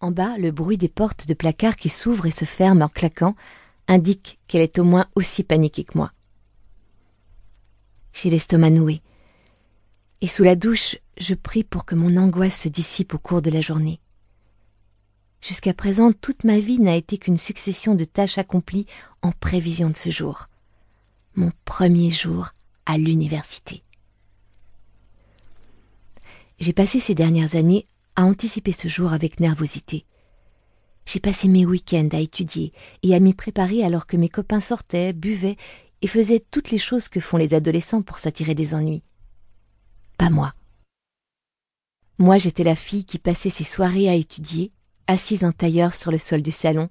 En bas, le bruit des portes de placard qui s'ouvrent et se ferment en claquant indique qu'elle est au moins aussi paniquée que moi. J'ai l'estomac noué. Et sous la douche, je prie pour que mon angoisse se dissipe au cours de la journée. Jusqu'à présent, toute ma vie n'a été qu'une succession de tâches accomplies en prévision de ce jour. Mon premier jour à l'université. J'ai passé ces dernières années à anticiper ce jour avec nervosité. J'ai passé mes week-ends à étudier et à m'y préparer alors que mes copains sortaient, buvaient et faisaient toutes les choses que font les adolescents pour s'attirer des ennuis. Pas moi. Moi, j'étais la fille qui passait ses soirées à étudier, assise en tailleur sur le sol du salon,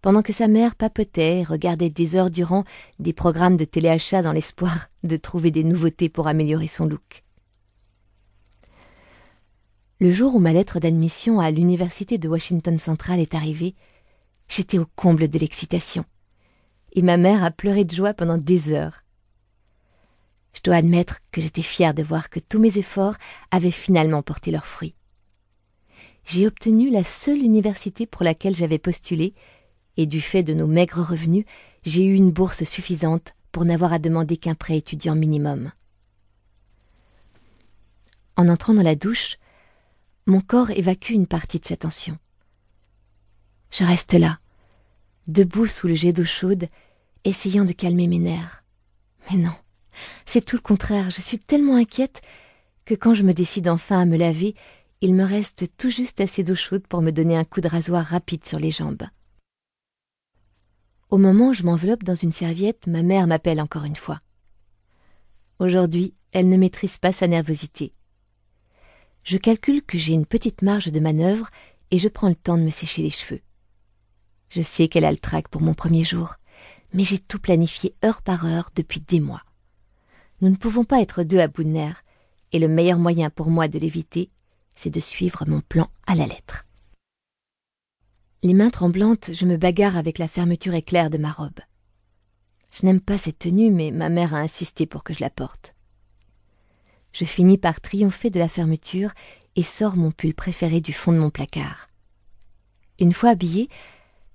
pendant que sa mère papotait et regardait des heures durant des programmes de téléachat dans l'espoir de trouver des nouveautés pour améliorer son look. Le jour où ma lettre d'admission à l'université de Washington Central est arrivée, j'étais au comble de l'excitation. Et ma mère a pleuré de joie pendant des heures. Je dois admettre que j'étais fière de voir que tous mes efforts avaient finalement porté leurs fruits. J'ai obtenu la seule université pour laquelle j'avais postulé, et du fait de nos maigres revenus, j'ai eu une bourse suffisante pour n'avoir à demander qu'un prêt étudiant minimum. En entrant dans la douche, mon corps évacue une partie de sa tension. Je reste là, debout sous le jet d'eau chaude, essayant de calmer mes nerfs. Mais non, c'est tout le contraire, je suis tellement inquiète que quand je me décide enfin à me laver, il me reste tout juste assez d'eau chaude pour me donner un coup de rasoir rapide sur les jambes. Au moment où je m'enveloppe dans une serviette, ma mère m'appelle encore une fois. Aujourd'hui, elle ne maîtrise pas sa nervosité. Je calcule que j'ai une petite marge de manœuvre et je prends le temps de me sécher les cheveux. Je sais qu'elle a le trac pour mon premier jour, mais j'ai tout planifié heure par heure depuis des mois. Nous ne pouvons pas être deux à bout nerfs, et le meilleur moyen pour moi de l'éviter, c'est de suivre mon plan à la lettre. Les mains tremblantes, je me bagarre avec la fermeture éclair de ma robe. Je n'aime pas cette tenue, mais ma mère a insisté pour que je la porte je finis par triompher de la fermeture et sors mon pull préféré du fond de mon placard. Une fois habillée,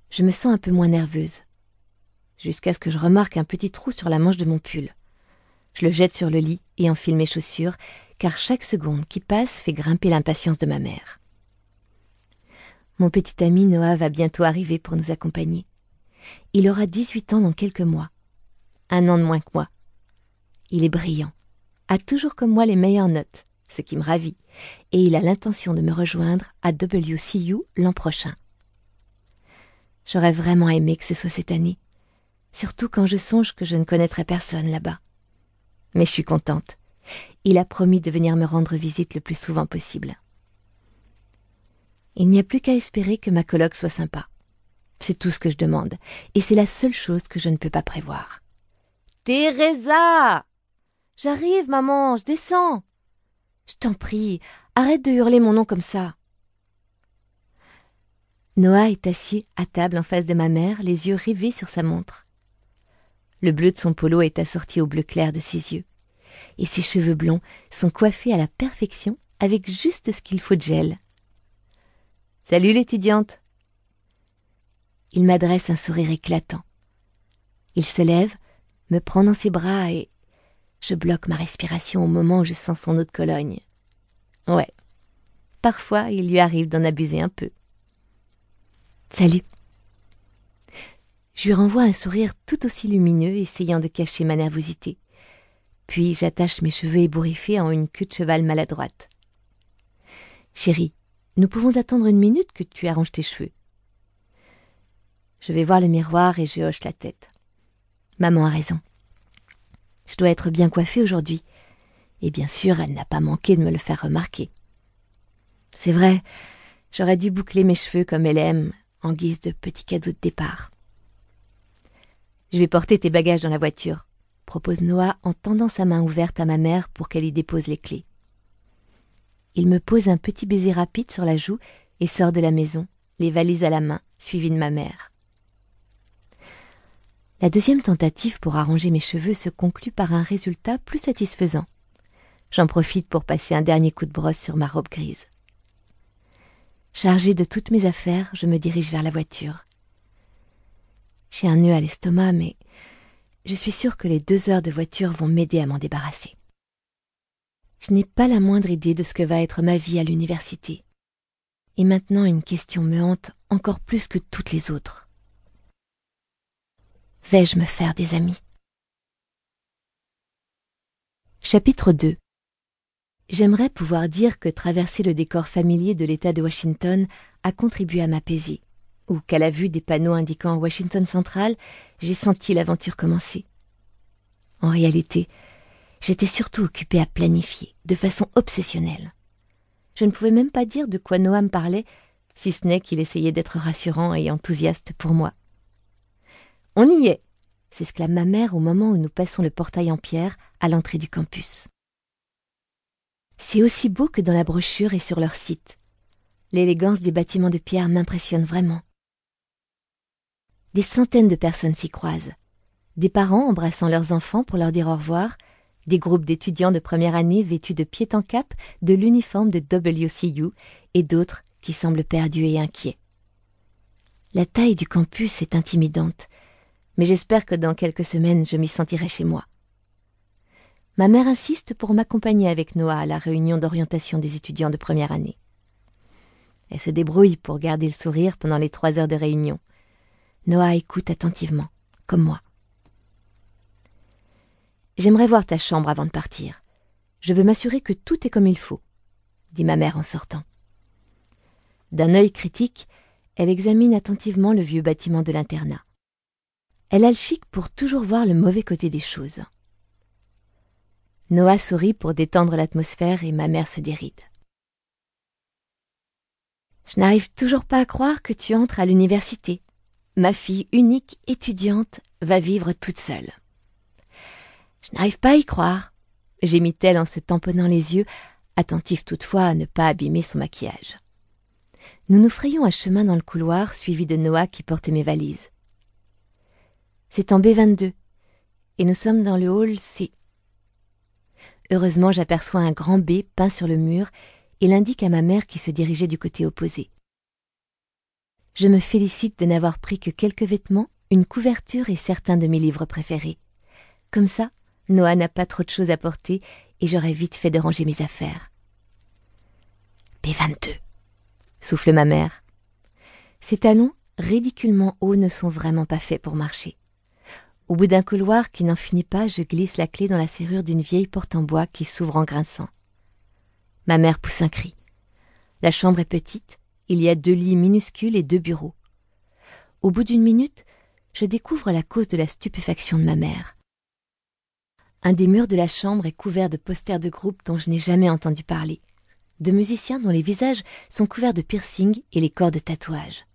je me sens un peu moins nerveuse, jusqu'à ce que je remarque un petit trou sur la manche de mon pull. Je le jette sur le lit et enfile mes chaussures, car chaque seconde qui passe fait grimper l'impatience de ma mère. Mon petit ami Noah va bientôt arriver pour nous accompagner. Il aura dix-huit ans dans quelques mois. Un an de moins que moi. Il est brillant a toujours comme moi les meilleures notes, ce qui me ravit, et il a l'intention de me rejoindre à WCU l'an prochain. J'aurais vraiment aimé que ce soit cette année, surtout quand je songe que je ne connaîtrai personne là-bas. Mais je suis contente. Il a promis de venir me rendre visite le plus souvent possible. Il n'y a plus qu'à espérer que ma colloque soit sympa. C'est tout ce que je demande, et c'est la seule chose que je ne peux pas prévoir. Teresa J'arrive, maman, je descends. Je t'en prie, arrête de hurler mon nom comme ça. Noah est assis à table en face de ma mère, les yeux rivés sur sa montre. Le bleu de son polo est assorti au bleu clair de ses yeux, et ses cheveux blonds sont coiffés à la perfection avec juste ce qu'il faut de gel. Salut l'étudiante. Il m'adresse un sourire éclatant. Il se lève, me prend dans ses bras et je bloque ma respiration au moment où je sens son eau de Cologne. Ouais. Parfois, il lui arrive d'en abuser un peu. Salut. Je lui renvoie un sourire tout aussi lumineux, essayant de cacher ma nervosité. Puis j'attache mes cheveux ébouriffés en une queue de cheval maladroite. Chérie, nous pouvons attendre une minute que tu arranges tes cheveux. Je vais voir le miroir et je hoche la tête. Maman a raison. Je dois être bien coiffée aujourd'hui. Et bien sûr, elle n'a pas manqué de me le faire remarquer. C'est vrai, j'aurais dû boucler mes cheveux comme elle aime, en guise de petit cadeau de départ. Je vais porter tes bagages dans la voiture, propose Noah en tendant sa main ouverte à ma mère pour qu'elle y dépose les clés. Il me pose un petit baiser rapide sur la joue et sort de la maison, les valises à la main, suivi de ma mère. La deuxième tentative pour arranger mes cheveux se conclut par un résultat plus satisfaisant. J'en profite pour passer un dernier coup de brosse sur ma robe grise. Chargée de toutes mes affaires, je me dirige vers la voiture. J'ai un nœud à l'estomac, mais je suis sûre que les deux heures de voiture vont m'aider à m'en débarrasser. Je n'ai pas la moindre idée de ce que va être ma vie à l'université. Et maintenant une question me hante encore plus que toutes les autres. Vais-je me faire des amis? Chapitre 2 J'aimerais pouvoir dire que traverser le décor familier de l'État de Washington a contribué à m'apaiser, ou qu'à la vue des panneaux indiquant Washington Central, j'ai senti l'aventure commencer. En réalité, j'étais surtout occupée à planifier, de façon obsessionnelle. Je ne pouvais même pas dire de quoi Noam parlait, si ce n'est qu'il essayait d'être rassurant et enthousiaste pour moi. On y est s'exclame ma mère au moment où nous passons le portail en pierre à l'entrée du campus. C'est aussi beau que dans la brochure et sur leur site. L'élégance des bâtiments de pierre m'impressionne vraiment. Des centaines de personnes s'y croisent. Des parents embrassant leurs enfants pour leur dire au revoir, des groupes d'étudiants de première année vêtus de pied en cap de l'uniforme de WCU et d'autres qui semblent perdus et inquiets. La taille du campus est intimidante, mais j'espère que dans quelques semaines je m'y sentirai chez moi. Ma mère insiste pour m'accompagner avec Noah à la réunion d'orientation des étudiants de première année. Elle se débrouille pour garder le sourire pendant les trois heures de réunion. Noah écoute attentivement, comme moi. J'aimerais voir ta chambre avant de partir. Je veux m'assurer que tout est comme il faut, dit ma mère en sortant. D'un œil critique, elle examine attentivement le vieux bâtiment de l'internat. Elle a le chic pour toujours voir le mauvais côté des choses. Noah sourit pour détendre l'atmosphère et ma mère se déride. Je n'arrive toujours pas à croire que tu entres à l'université. Ma fille unique étudiante va vivre toute seule. Je n'arrive pas à y croire, gémit-elle en se tamponnant les yeux, attentive toutefois à ne pas abîmer son maquillage. Nous nous frayons un chemin dans le couloir suivi de Noah qui portait mes valises. C'est en B22, et nous sommes dans le hall C. Heureusement, j'aperçois un grand B peint sur le mur et l'indique à ma mère qui se dirigeait du côté opposé. Je me félicite de n'avoir pris que quelques vêtements, une couverture et certains de mes livres préférés. Comme ça, Noah n'a pas trop de choses à porter et j'aurai vite fait de ranger mes affaires. B22, souffle ma mère. Ces talons, ridiculement hauts, ne sont vraiment pas faits pour marcher. Au bout d'un couloir qui n'en finit pas, je glisse la clé dans la serrure d'une vieille porte en bois qui s'ouvre en grinçant. Ma mère pousse un cri. La chambre est petite, il y a deux lits minuscules et deux bureaux. Au bout d'une minute, je découvre la cause de la stupéfaction de ma mère. Un des murs de la chambre est couvert de posters de groupes dont je n'ai jamais entendu parler, de musiciens dont les visages sont couverts de piercings et les corps de tatouages.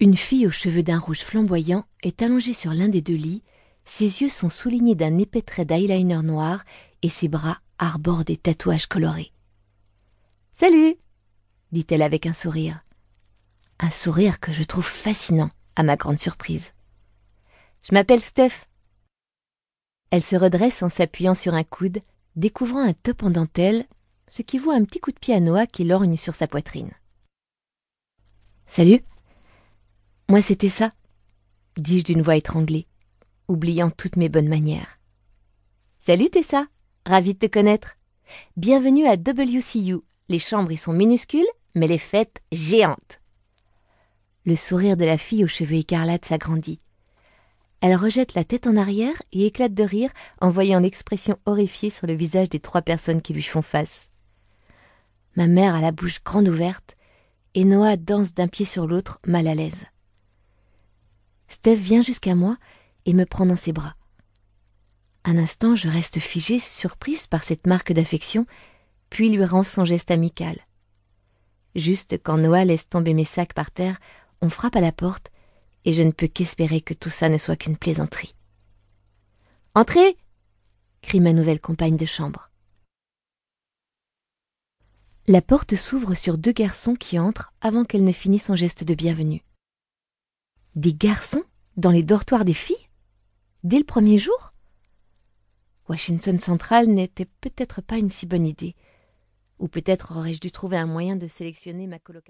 Une fille aux cheveux d'un rouge flamboyant est allongée sur l'un des deux lits, ses yeux sont soulignés d'un épais trait d'eyeliner noir et ses bras arborent des tatouages colorés. Salut dit-elle avec un sourire. Un sourire que je trouve fascinant, à ma grande surprise. Je m'appelle Steph. Elle se redresse en s'appuyant sur un coude, découvrant un top en dentelle, ce qui vaut un petit coup de pied à Noah qui lorgne sur sa poitrine. Salut moi, c'était ça, dis-je d'une voix étranglée, oubliant toutes mes bonnes manières. Salut Tessa, ravie de te connaître. Bienvenue à WCU. Les chambres y sont minuscules, mais les fêtes géantes. Le sourire de la fille aux cheveux écarlates s'agrandit. Elle rejette la tête en arrière et éclate de rire en voyant l'expression horrifiée sur le visage des trois personnes qui lui font face. Ma mère a la bouche grande ouverte et Noah danse d'un pied sur l'autre, mal à l'aise. Steph vient jusqu'à moi et me prend dans ses bras. Un instant, je reste figée, surprise par cette marque d'affection, puis lui rends son geste amical. Juste quand Noah laisse tomber mes sacs par terre, on frappe à la porte, et je ne peux qu'espérer que tout ça ne soit qu'une plaisanterie. Entrez crie ma nouvelle compagne de chambre. La porte s'ouvre sur deux garçons qui entrent avant qu'elle ne finisse son geste de bienvenue. Des garçons dans les dortoirs des filles Dès le premier jour? Washington Central n'était peut-être pas une si bonne idée. Ou peut-être aurais-je dû trouver un moyen de sélectionner ma colocataire.